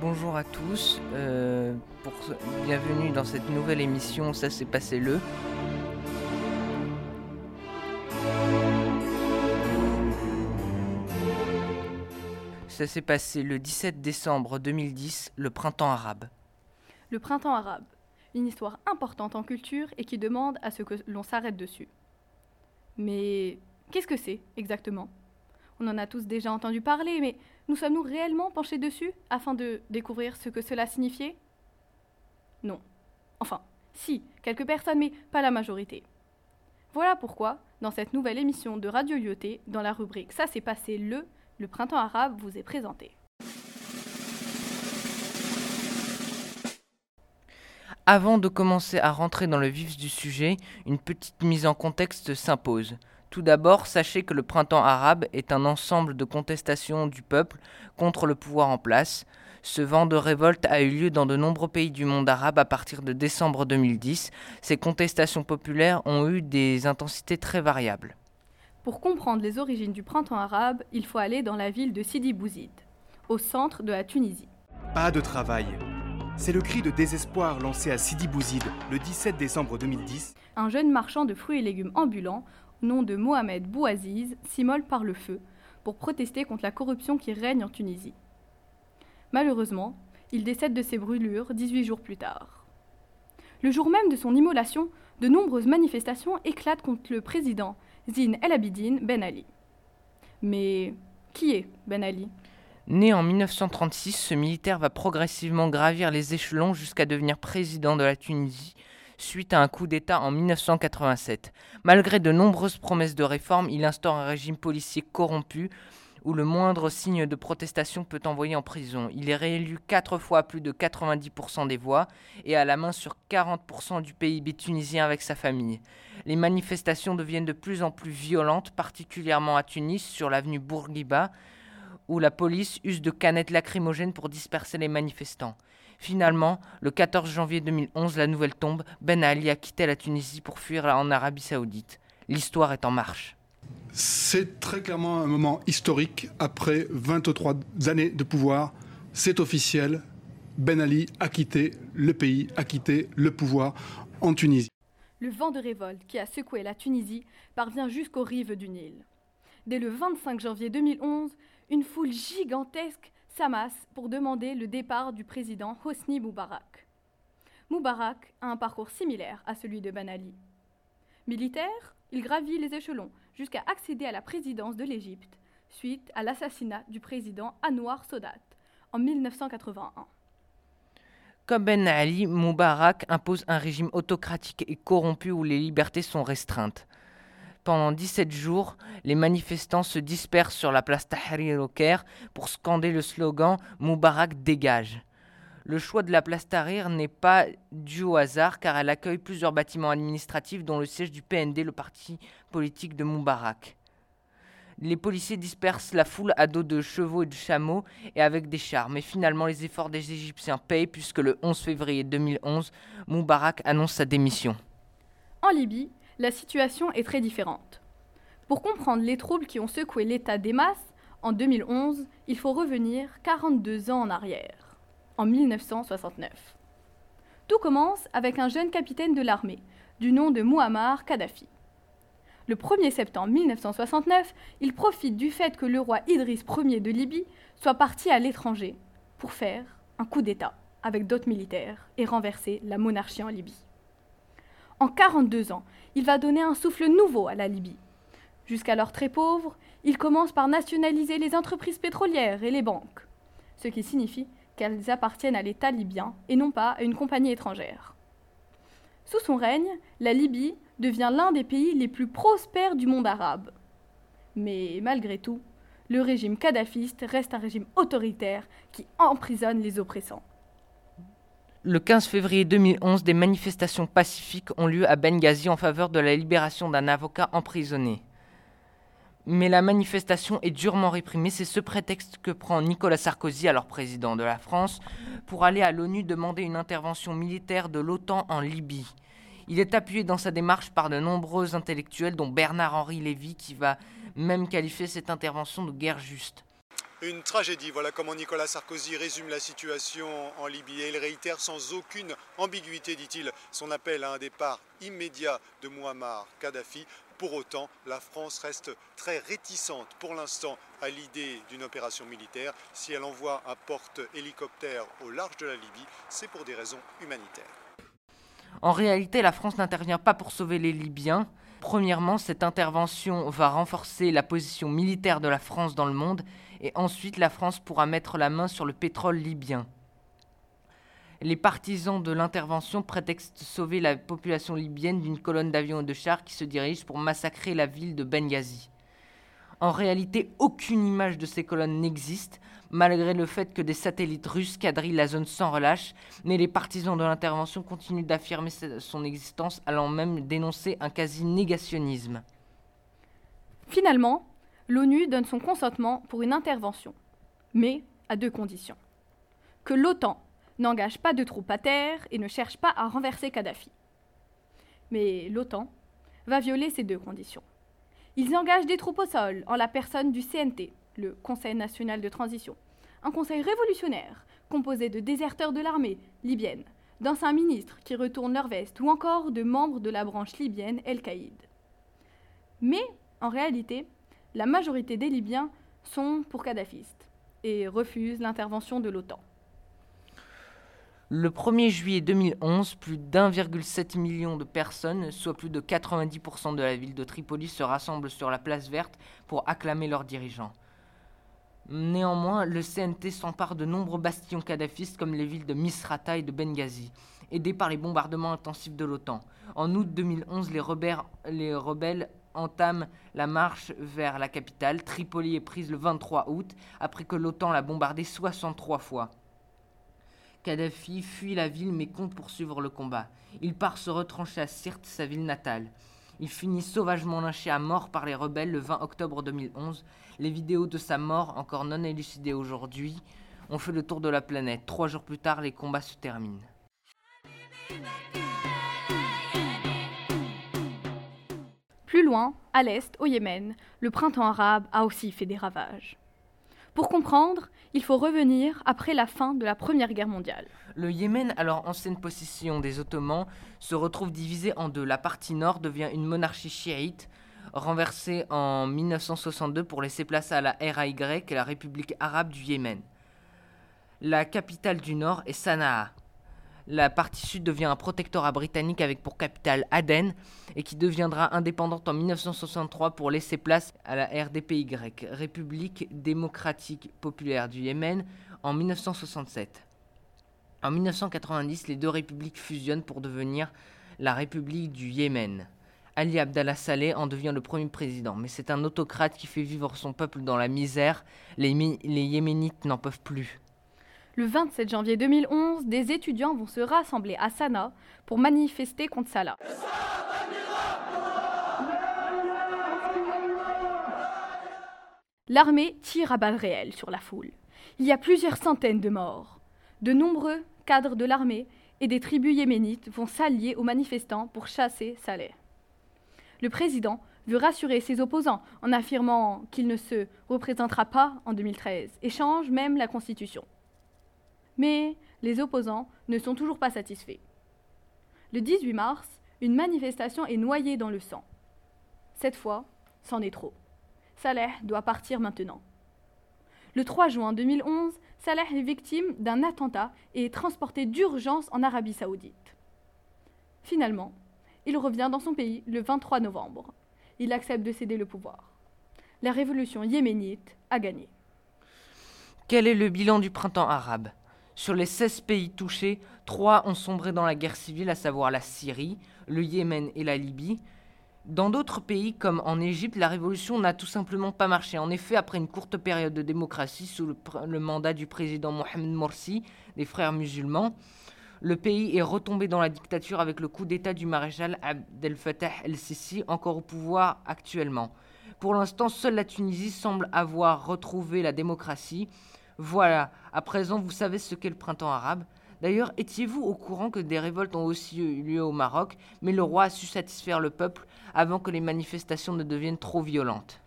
Bonjour à tous, euh, bienvenue dans cette nouvelle émission Ça s'est passé le. Ça s'est passé le 17 décembre 2010, le printemps arabe. Le printemps arabe, une histoire importante en culture et qui demande à ce que l'on s'arrête dessus. Mais qu'est-ce que c'est exactement? On en a tous déjà entendu parler, mais nous sommes-nous réellement penchés dessus afin de découvrir ce que cela signifiait? Non. Enfin, si, quelques personnes, mais pas la majorité. Voilà pourquoi, dans cette nouvelle émission de Radio Lyoté, dans la rubrique Ça s'est passé le, le printemps arabe vous est présenté. Avant de commencer à rentrer dans le vif du sujet, une petite mise en contexte s'impose. Tout d'abord, sachez que le printemps arabe est un ensemble de contestations du peuple contre le pouvoir en place. Ce vent de révolte a eu lieu dans de nombreux pays du monde arabe à partir de décembre 2010. Ces contestations populaires ont eu des intensités très variables. Pour comprendre les origines du printemps arabe, il faut aller dans la ville de Sidi Bouzid, au centre de la Tunisie. Pas de travail. C'est le cri de désespoir lancé à Sidi Bouzid le 17 décembre 2010. Un jeune marchand de fruits et légumes ambulant, nom de Mohamed Bouaziz, s'immole par le feu pour protester contre la corruption qui règne en Tunisie. Malheureusement, il décède de ses brûlures 18 jours plus tard. Le jour même de son immolation, de nombreuses manifestations éclatent contre le président Zine El Abidine Ben Ali. Mais qui est Ben Ali? Né en 1936, ce militaire va progressivement gravir les échelons jusqu'à devenir président de la Tunisie suite à un coup d'État en 1987. Malgré de nombreuses promesses de réforme, il instaure un régime policier corrompu où le moindre signe de protestation peut envoyer en prison. Il est réélu quatre fois à plus de 90% des voix et a la main sur 40% du PIB tunisien avec sa famille. Les manifestations deviennent de plus en plus violentes, particulièrement à Tunis, sur l'avenue Bourguiba, où la police use de canettes lacrymogènes pour disperser les manifestants. Finalement, le 14 janvier 2011, la nouvelle tombe, Ben Ali a quitté la Tunisie pour fuir en Arabie saoudite. L'histoire est en marche. C'est très clairement un moment historique. Après 23 années de pouvoir, c'est officiel. Ben Ali a quitté le pays, a quitté le pouvoir en Tunisie. Le vent de révolte qui a secoué la Tunisie parvient jusqu'aux rives du Nil. Dès le 25 janvier 2011, une foule gigantesque pour demander le départ du président Hosni Moubarak. Moubarak a un parcours similaire à celui de Ben Ali. Militaire, il gravit les échelons jusqu'à accéder à la présidence de l'Égypte suite à l'assassinat du président Anwar Sadat en 1981. Comme Ben Ali, Moubarak impose un régime autocratique et corrompu où les libertés sont restreintes. Pendant 17 jours, les manifestants se dispersent sur la place Tahrir au Caire pour scander le slogan Moubarak dégage. Le choix de la place Tahrir n'est pas dû au hasard car elle accueille plusieurs bâtiments administratifs dont le siège du PND, le parti politique de Moubarak. Les policiers dispersent la foule à dos de chevaux et de chameaux et avec des chars, mais finalement les efforts des Égyptiens payent puisque le 11 février 2011, Moubarak annonce sa démission. En Libye, la situation est très différente. Pour comprendre les troubles qui ont secoué l'État des masses, en 2011, il faut revenir 42 ans en arrière, en 1969. Tout commence avec un jeune capitaine de l'armée, du nom de Muammar Kadhafi. Le 1er septembre 1969, il profite du fait que le roi Idriss Ier de Libye soit parti à l'étranger pour faire un coup d'État avec d'autres militaires et renverser la monarchie en Libye. En 42 ans, il va donner un souffle nouveau à la Libye. Jusqu'alors très pauvre, il commence par nationaliser les entreprises pétrolières et les banques, ce qui signifie qu'elles appartiennent à l'État libyen et non pas à une compagnie étrangère. Sous son règne, la Libye devient l'un des pays les plus prospères du monde arabe. Mais malgré tout, le régime kadhafiste reste un régime autoritaire qui emprisonne les oppressants. Le 15 février 2011, des manifestations pacifiques ont lieu à Benghazi en faveur de la libération d'un avocat emprisonné. Mais la manifestation est durement réprimée, c'est ce prétexte que prend Nicolas Sarkozy, alors président de la France, pour aller à l'ONU demander une intervention militaire de l'OTAN en Libye. Il est appuyé dans sa démarche par de nombreux intellectuels, dont Bernard-Henri Lévy, qui va même qualifier cette intervention de guerre juste. Une tragédie, voilà comment Nicolas Sarkozy résume la situation en Libye. Il réitère sans aucune ambiguïté, dit-il, son appel à un départ immédiat de Muammar Kadhafi. Pour autant, la France reste très réticente pour l'instant à l'idée d'une opération militaire. Si elle envoie un porte-hélicoptère au large de la Libye, c'est pour des raisons humanitaires. En réalité, la France n'intervient pas pour sauver les Libyens. Premièrement, cette intervention va renforcer la position militaire de la France dans le monde et ensuite la France pourra mettre la main sur le pétrole libyen. Les partisans de l'intervention prétextent sauver la population libyenne d'une colonne d'avions et de chars qui se dirigent pour massacrer la ville de Benghazi. En réalité, aucune image de ces colonnes n'existe, malgré le fait que des satellites russes quadrillent la zone sans relâche, mais les partisans de l'intervention continuent d'affirmer son existence, allant même dénoncer un quasi-négationnisme. Finalement, l'ONU donne son consentement pour une intervention, mais à deux conditions. Que l'OTAN n'engage pas de troupes à terre et ne cherche pas à renverser Kadhafi. Mais l'OTAN va violer ces deux conditions. Ils engagent des troupes au sol en la personne du CNT, le Conseil national de transition, un conseil révolutionnaire composé de déserteurs de l'armée libyenne, d'anciens ministres qui retournent leur veste ou encore de membres de la branche libyenne El-Qaïd. Mais, en réalité, la majorité des Libyens sont pour kadhafistes et refusent l'intervention de l'OTAN. Le 1er juillet 2011, plus d'1,7 million de personnes, soit plus de 90% de la ville de Tripoli, se rassemblent sur la place verte pour acclamer leurs dirigeants. Néanmoins, le CNT s'empare de nombreux bastions kadhafistes comme les villes de Misrata et de Benghazi, aidés par les bombardements intensifs de l'OTAN. En août 2011, les les rebelles entame la marche vers la capitale. Tripoli est prise le 23 août, après que l'OTAN l'a bombardée 63 fois. Kadhafi fuit la ville mais compte poursuivre le combat. Il part se retrancher à Sirte, sa ville natale. Il finit sauvagement lynché à mort par les rebelles le 20 octobre 2011. Les vidéos de sa mort, encore non élucidées aujourd'hui, ont fait le tour de la planète. Trois jours plus tard, les combats se terminent. Plus loin, à l'est, au Yémen, le printemps arabe a aussi fait des ravages. Pour comprendre, il faut revenir après la fin de la Première Guerre mondiale. Le Yémen, alors ancienne possession des Ottomans, se retrouve divisé en deux. La partie nord devient une monarchie chiite, renversée en 1962 pour laisser place à la RAY, la République arabe du Yémen. La capitale du nord est Sanaa la partie sud devient un protectorat britannique avec pour capitale Aden et qui deviendra indépendante en 1963 pour laisser place à la RDPY, République démocratique populaire du Yémen, en 1967. En 1990, les deux républiques fusionnent pour devenir la République du Yémen. Ali Abdallah Saleh en devient le premier président, mais c'est un autocrate qui fait vivre son peuple dans la misère. Les, les Yéménites n'en peuvent plus. Le 27 janvier 2011, des étudiants vont se rassembler à Sanaa pour manifester contre Salah. L'armée tire à balles réelles sur la foule. Il y a plusieurs centaines de morts. De nombreux cadres de l'armée et des tribus yéménites vont s'allier aux manifestants pour chasser Saleh. Le président veut rassurer ses opposants en affirmant qu'il ne se représentera pas en 2013 et change même la constitution. Mais les opposants ne sont toujours pas satisfaits. Le 18 mars, une manifestation est noyée dans le sang. Cette fois, c'en est trop. Saleh doit partir maintenant. Le 3 juin 2011, Saleh est victime d'un attentat et est transporté d'urgence en Arabie saoudite. Finalement, il revient dans son pays le 23 novembre. Il accepte de céder le pouvoir. La révolution yéménite a gagné. Quel est le bilan du printemps arabe? Sur les 16 pays touchés, 3 ont sombré dans la guerre civile, à savoir la Syrie, le Yémen et la Libye. Dans d'autres pays, comme en Égypte, la révolution n'a tout simplement pas marché. En effet, après une courte période de démocratie sous le, mandat du président Mohamed Morsi, des frères musulmans, le pays est retombé dans la dictature avec le coup d'État du maréchal Abdel Fattah el-Sisi, encore au pouvoir actuellement. Pour l'instant, seule la Tunisie semble avoir retrouvé la démocratie. Voilà, à présent vous savez ce qu'est le printemps arabe. D'ailleurs, étiez-vous au courant que des révoltes ont aussi eu lieu au Maroc, mais le roi a su satisfaire le peuple avant que les manifestations ne deviennent trop violentes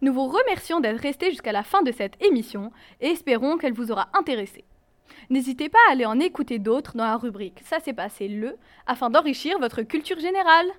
Nous vous remercions d'être restés jusqu'à la fin de cette émission et espérons qu'elle vous aura intéressé. N'hésitez pas à aller en écouter d'autres dans la rubrique Ça s'est passé le afin d'enrichir votre culture générale.